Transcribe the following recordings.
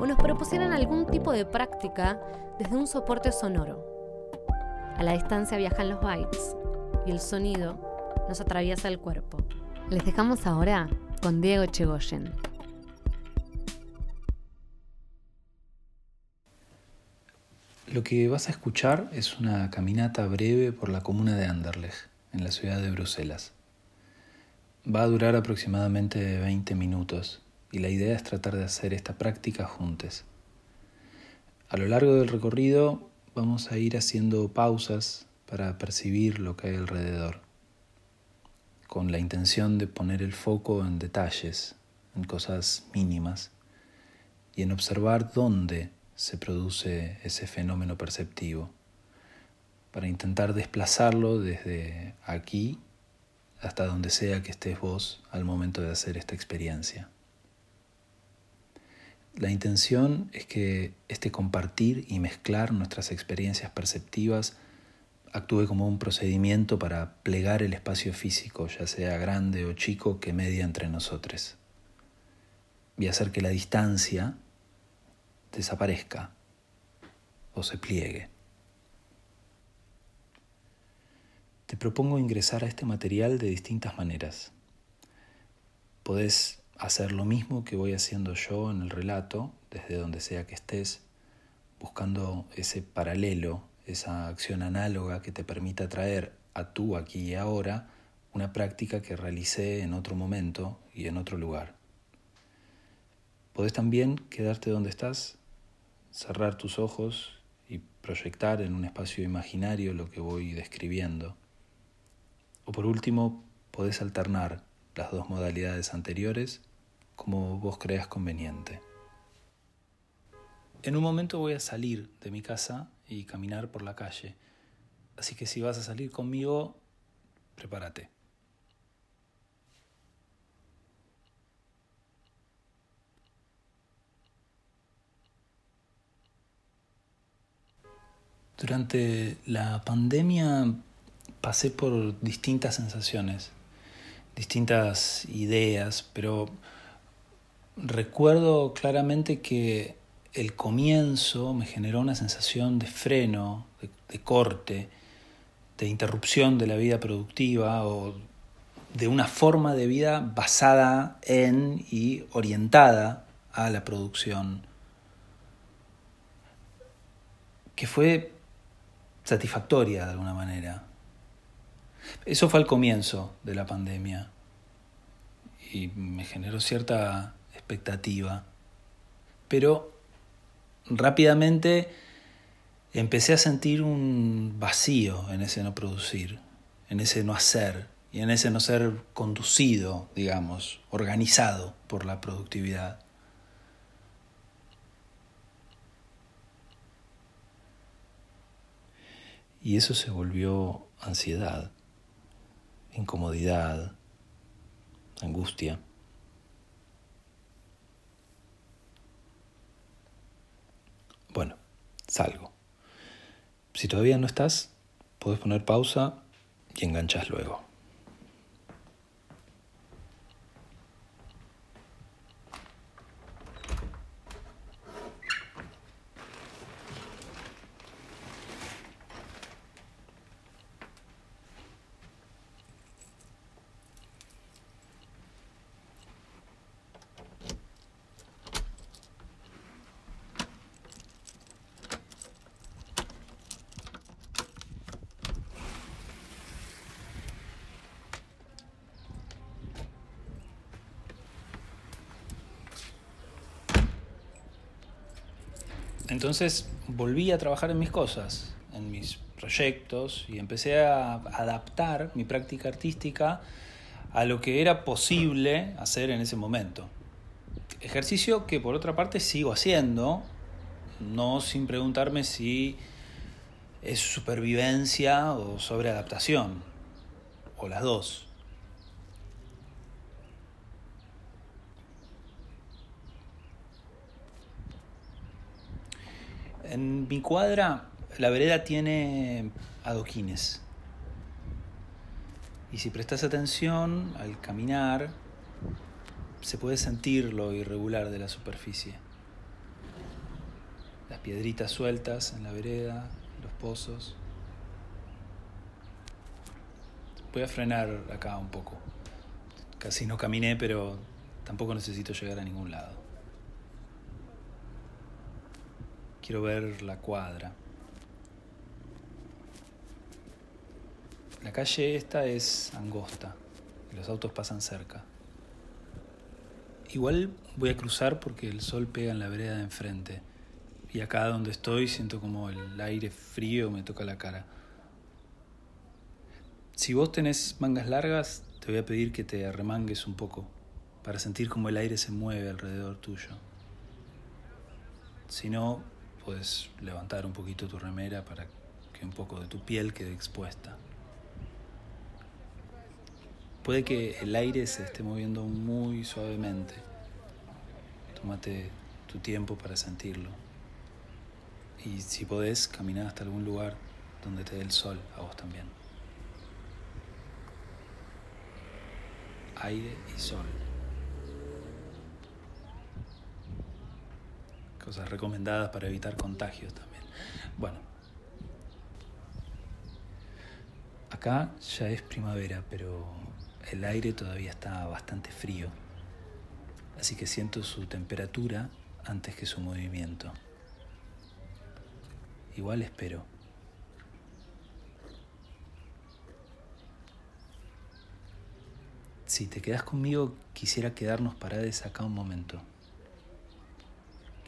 o nos propusieran algún tipo de práctica desde un soporte sonoro. A la distancia viajan los bytes y el sonido nos atraviesa el cuerpo. Les dejamos ahora con Diego Chegoyen. Lo que vas a escuchar es una caminata breve por la comuna de Anderlecht en la ciudad de Bruselas. Va a durar aproximadamente 20 minutos y la idea es tratar de hacer esta práctica juntos. A lo largo del recorrido vamos a ir haciendo pausas para percibir lo que hay alrededor, con la intención de poner el foco en detalles, en cosas mínimas, y en observar dónde se produce ese fenómeno perceptivo para intentar desplazarlo desde aquí hasta donde sea que estés vos al momento de hacer esta experiencia. La intención es que este compartir y mezclar nuestras experiencias perceptivas actúe como un procedimiento para plegar el espacio físico, ya sea grande o chico, que media entre nosotros, y hacer que la distancia desaparezca o se pliegue. Te propongo ingresar a este material de distintas maneras. Podés hacer lo mismo que voy haciendo yo en el relato, desde donde sea que estés, buscando ese paralelo, esa acción análoga que te permita traer a tú aquí y ahora una práctica que realicé en otro momento y en otro lugar. Podés también quedarte donde estás, cerrar tus ojos y proyectar en un espacio imaginario lo que voy describiendo. O por último, podés alternar las dos modalidades anteriores como vos creas conveniente. En un momento voy a salir de mi casa y caminar por la calle, así que si vas a salir conmigo, prepárate. Durante la pandemia pasé por distintas sensaciones, distintas ideas, pero recuerdo claramente que el comienzo me generó una sensación de freno, de, corte, de interrupción de la vida productiva o de una forma de vida basada en y orientada a la producción, que fue satisfactoria de alguna manera. Eso fue al comienzo de la pandemia y me generó cierta expectativa. Pero rápidamente empecé a sentir un vacío en ese no producir, en ese no hacer y en ese no ser conducido, digamos, organizado por la productividad. Y eso se volvió ansiedad incomodidad, angustia. Bueno, salgo. Si todavía no estás, puedes poner pausa y enganchas luego. Entonces volví a trabajar en mis cosas, en mis proyectos, y empecé a adaptar mi práctica artística a lo que era posible hacer en ese momento. Ejercicio que por otra parte sigo haciendo, no sin preguntarme si es supervivencia o sobreadaptación, o las dos. En mi cuadra, la vereda tiene adoquines. Y si prestas atención al caminar, se puede sentir lo irregular de la superficie. Las piedritas sueltas en la vereda, los pozos. Voy a frenar acá un poco. Casi no caminé, pero tampoco necesito llegar a ningún lado. Quiero ver la cuadra. La calle esta es angosta y los autos pasan cerca. Igual voy a cruzar porque el sol pega en la vereda de enfrente. Y acá donde estoy siento como el aire frío me toca la cara. Si vos tenés mangas largas, te voy a pedir que te arremangues un poco para sentir como el aire se mueve alrededor tuyo. Si no, puedes levantar un poquito tu remera para que un poco de tu piel quede expuesta. Puede que el aire se esté moviendo muy suavemente. Tómate tu tiempo para sentirlo. Y si podés, caminar hasta algún lugar donde te dé el sol a vos también. Aire y sol. Cosas recomendadas para evitar contagios también. Bueno. Acá ya es primavera, pero el aire todavía está bastante frío. Así que siento su temperatura antes que su movimiento. Igual espero. Si te quedas conmigo, quisiera quedarnos parados acá un momento.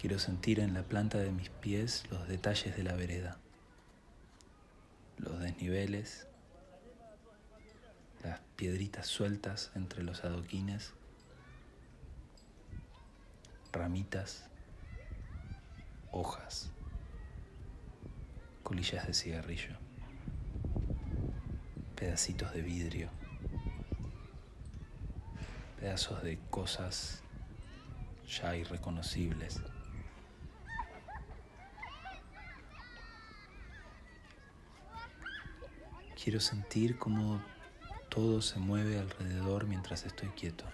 Quiero sentir en la planta de mis pies los detalles de la vereda, los desniveles, las piedritas sueltas entre los adoquines, ramitas, hojas. Colillas de cigarrillo, pedacitos de vidrio, pedazos de cosas ya irreconocibles. Quiero sentir cómo todo se mueve alrededor mientras estoy quieto.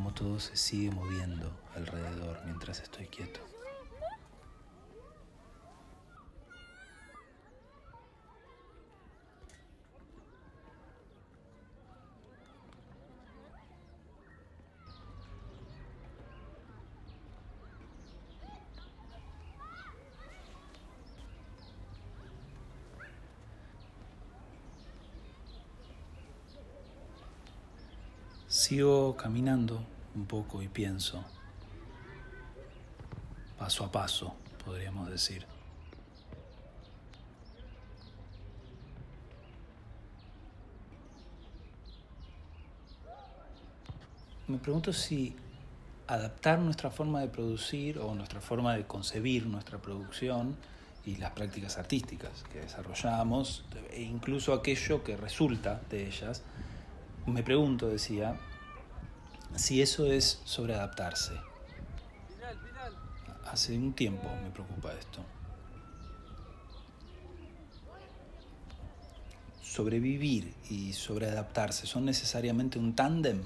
como todo se sigue moviendo alrededor mientras estoy quieto. Sigo caminando un poco y pienso, paso a paso, podríamos decir. Me pregunto si adaptar nuestra forma de producir o nuestra forma de concebir nuestra producción y las prácticas artísticas que desarrollamos, e incluso aquello que resulta de ellas, me pregunto, decía, si eso es sobreadaptarse. Hace un tiempo me preocupa esto. Sobrevivir y sobreadaptarse son necesariamente un tándem.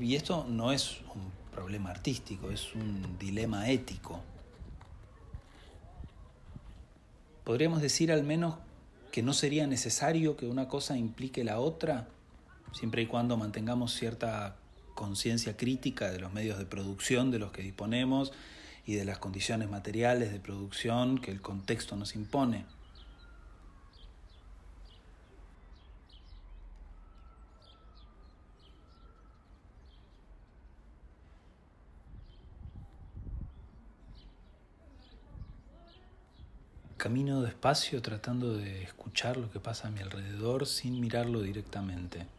Y esto no es un problema artístico, es un dilema ético. Podríamos decir al menos que no sería necesario que una cosa implique la otra, siempre y cuando mantengamos cierta conciencia crítica de los medios de producción de los que disponemos y de las condiciones materiales de producción que el contexto nos impone. Camino despacio tratando de escuchar lo que pasa a mi alrededor sin mirarlo directamente.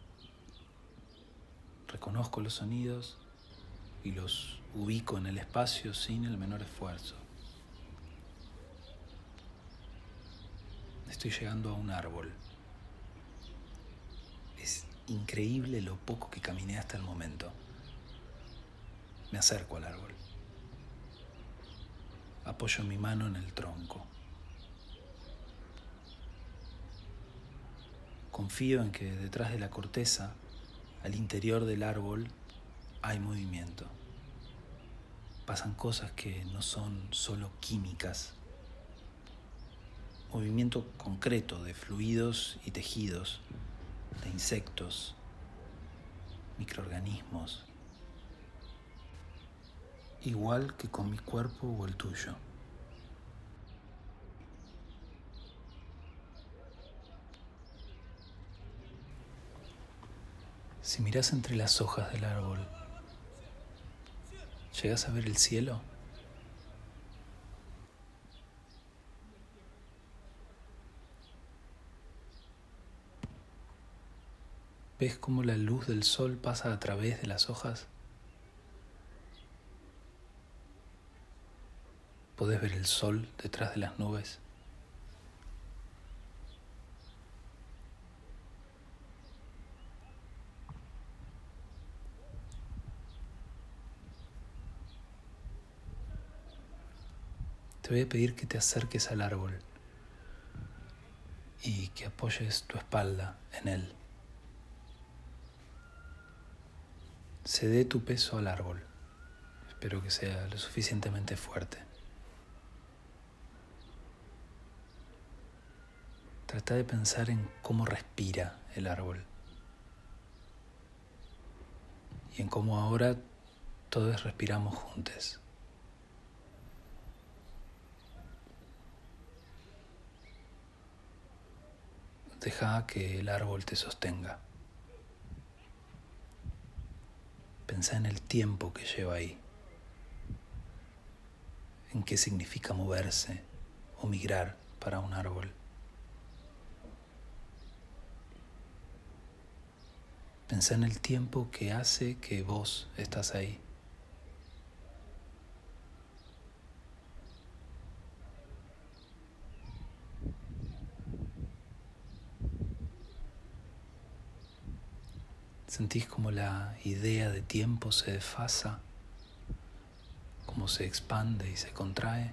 Reconozco los sonidos y los ubico en el espacio sin el menor esfuerzo. Estoy llegando a un árbol. Es increíble lo poco que caminé hasta el momento. Me acerco al árbol. Apoyo mi mano en el tronco. Confío en que detrás de la corteza, al interior del árbol, hay movimiento. Pasan cosas que no son solo químicas. Movimiento concreto de fluidos y tejidos, de insectos, microorganismos, igual que con mi cuerpo o el tuyo. Si miras entre las hojas del árbol, ¿llegas a ver el cielo? ¿Ves cómo la luz del sol pasa a través de las hojas? ¿Podés ver el sol detrás de las nubes? Te voy a pedir que te acerques al árbol y que apoyes tu espalda en él. Cede tu peso al árbol. Espero que sea lo suficientemente fuerte. Trata de pensar en cómo respira el árbol y en cómo ahora todos respiramos juntos. Deja que el árbol te sostenga. Pensa en el tiempo que lleva ahí, en qué significa moverse o migrar para un árbol. Pensa en el tiempo que hace que vos estás ahí. Sentís como la idea de tiempo se desfasa, como se expande y se contrae.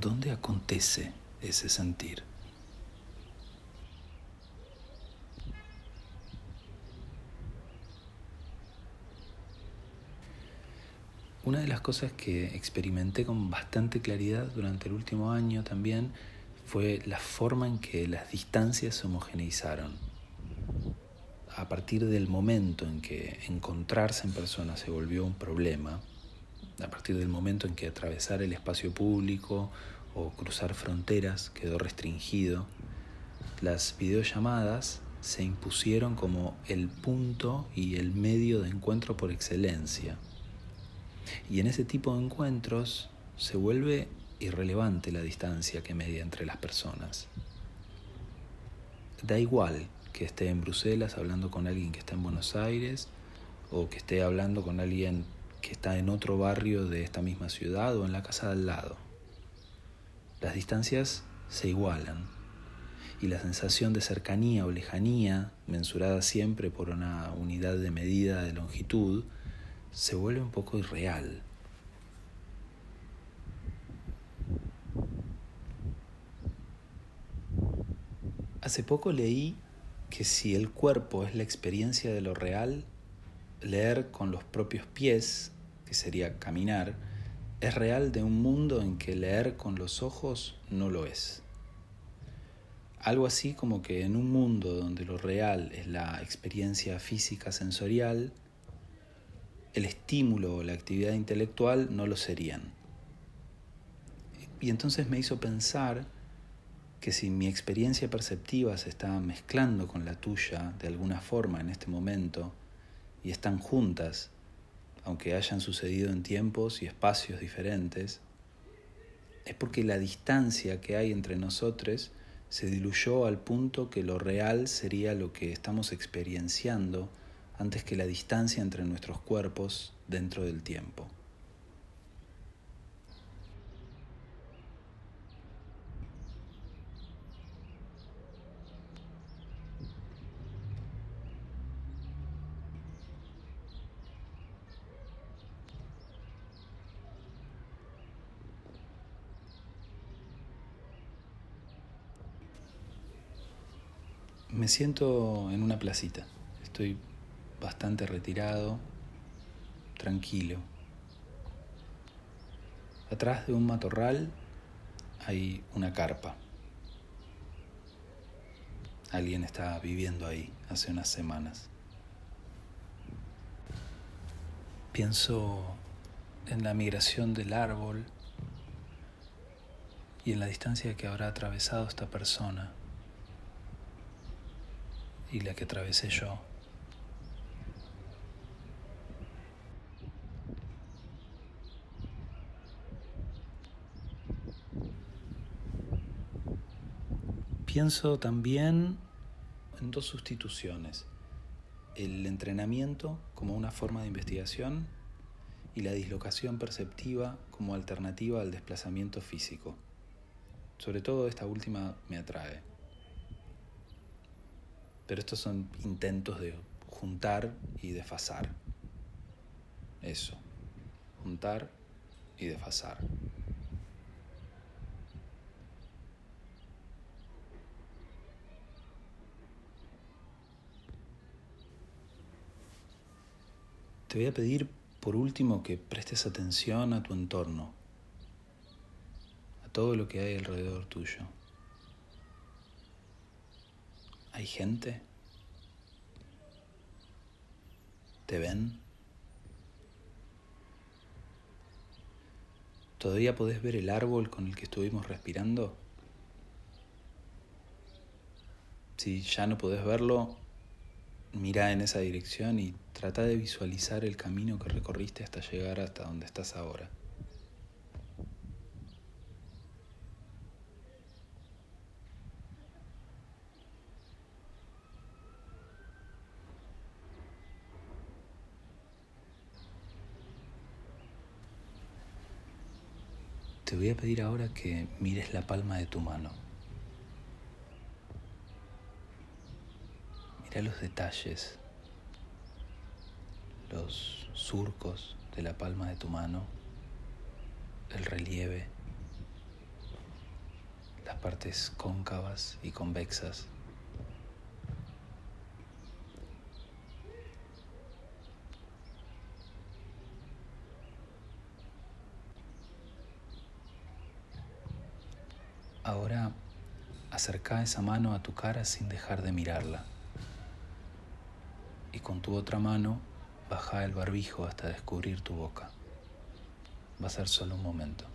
¿Dónde acontece ese sentir? Una de las cosas que experimenté con bastante claridad durante el último año también fue la forma en que las distancias se homogeneizaron. A partir del momento en que encontrarse en persona se volvió un problema, a partir del momento en que atravesar el espacio público o cruzar fronteras quedó restringido, las videollamadas se impusieron como el punto y el medio de encuentro por excelencia. Y en ese tipo de encuentros se vuelve irrelevante la distancia que media entre las personas. Da igual que esté en Bruselas hablando con alguien que está en Buenos Aires o que esté hablando con alguien que está en otro barrio de esta misma ciudad o en la casa de al lado. Las distancias se igualan y la sensación de cercanía o lejanía, mensurada siempre por una unidad de medida de longitud, se vuelve un poco irreal. Hace poco leí que si el cuerpo es la experiencia de lo real, leer con los propios pies, que sería caminar, es real de un mundo en que leer con los ojos no lo es. Algo así como que en un mundo donde lo real es la experiencia física sensorial, el estímulo o la actividad intelectual no lo serían. Y entonces me hizo pensar que si mi experiencia perceptiva se está mezclando con la tuya de alguna forma en este momento y están juntas, aunque hayan sucedido en tiempos y espacios diferentes, es porque la distancia que hay entre nosotros se diluyó al punto que lo real sería lo que estamos experienciando antes que la distancia entre nuestros cuerpos dentro del tiempo. Me siento en una placita. Estoy bastante retirado, tranquilo. Atrás de un matorral hay una carpa. Alguien está viviendo ahí hace unas semanas. Pienso en la migración del árbol y en la distancia que habrá atravesado esta persona y la que atravesé yo. Pienso también en dos sustituciones. El entrenamiento como una forma de investigación y la dislocación perceptiva como alternativa al desplazamiento físico. Sobre todo esta última me atrae. Pero estos son intentos de juntar y desfasar. Eso, juntar y desfasar. Te voy a pedir por último que prestes atención a tu entorno, a todo lo que hay alrededor tuyo. ¿Hay gente? ¿Te ven? ¿Todavía podés ver el árbol con el que estuvimos respirando? Si ya no podés verlo, mira en esa dirección y trata de visualizar el camino que recorriste hasta llegar hasta donde estás ahora. Te voy a pedir ahora que mires la palma de tu mano. Mira los detalles, los surcos de la palma de tu mano, el relieve, las partes cóncavas y convexas. Ahora acerca esa mano a tu cara sin dejar de mirarla. Y con tu otra mano baja el barbijo hasta descubrir tu boca. Va a ser solo un momento.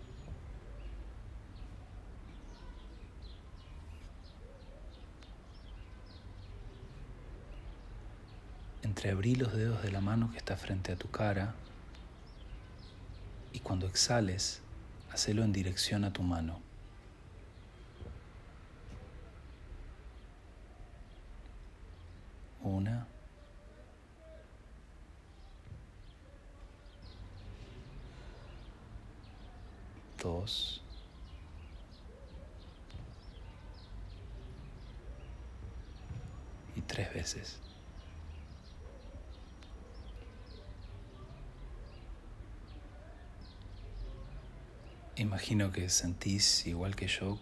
Entreabrí los dedos de la mano que está frente a tu cara y cuando exhales, hacelo en dirección a tu mano. Una. Dos. Y tres veces. Imagino que sentís, igual que yo,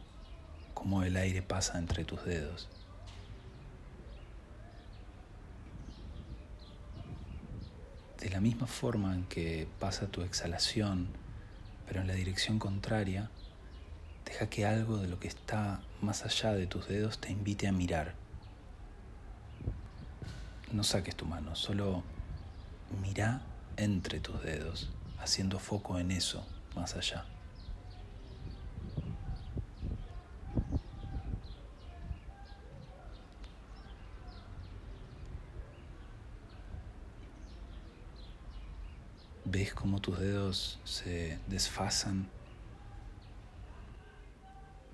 cómo el aire pasa entre tus dedos. De la misma forma en que pasa tu exhalación, pero en la dirección contraria, deja que algo de lo que está más allá de tus dedos te invite a mirar. No saques tu mano, solo mira entre tus dedos, haciendo foco en eso más allá. ¿Ves cómo tus dedos se desfasan?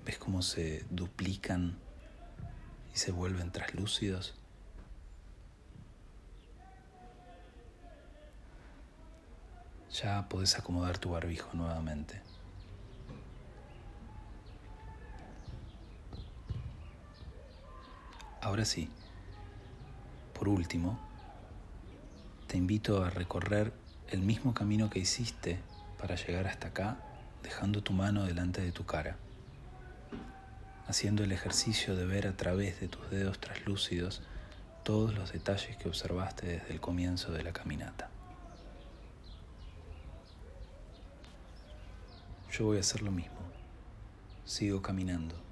¿Ves cómo se duplican y se vuelven traslúcidos? Ya podés acomodar tu barbijo nuevamente. Ahora sí, por último, te invito a recorrer el mismo camino que hiciste para llegar hasta acá, dejando tu mano delante de tu cara, haciendo el ejercicio de ver a través de tus dedos traslúcidos todos los detalles que observaste desde el comienzo de la caminata. Yo voy a hacer lo mismo. Sigo caminando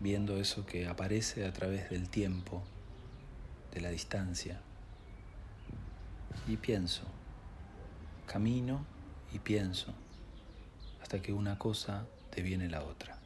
viendo eso que aparece a través del tiempo, de la distancia. Y pienso, camino y pienso, hasta que una cosa deviene la otra.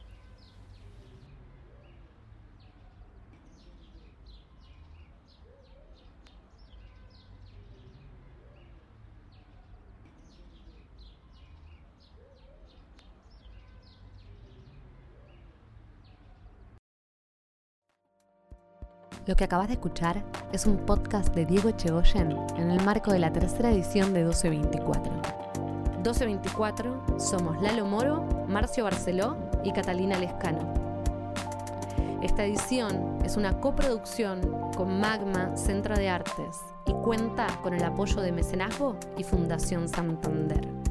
Lo que acabas de escuchar es un podcast de Diego Echegoyen en el marco de la tercera edición de 1224. 1224 somos Lalo Moro, Marcio Barceló y Catalina Lescano. Esta edición es una coproducción con Magma Centro de Artes y cuenta con el apoyo de Mecenazgo y Fundación Santander.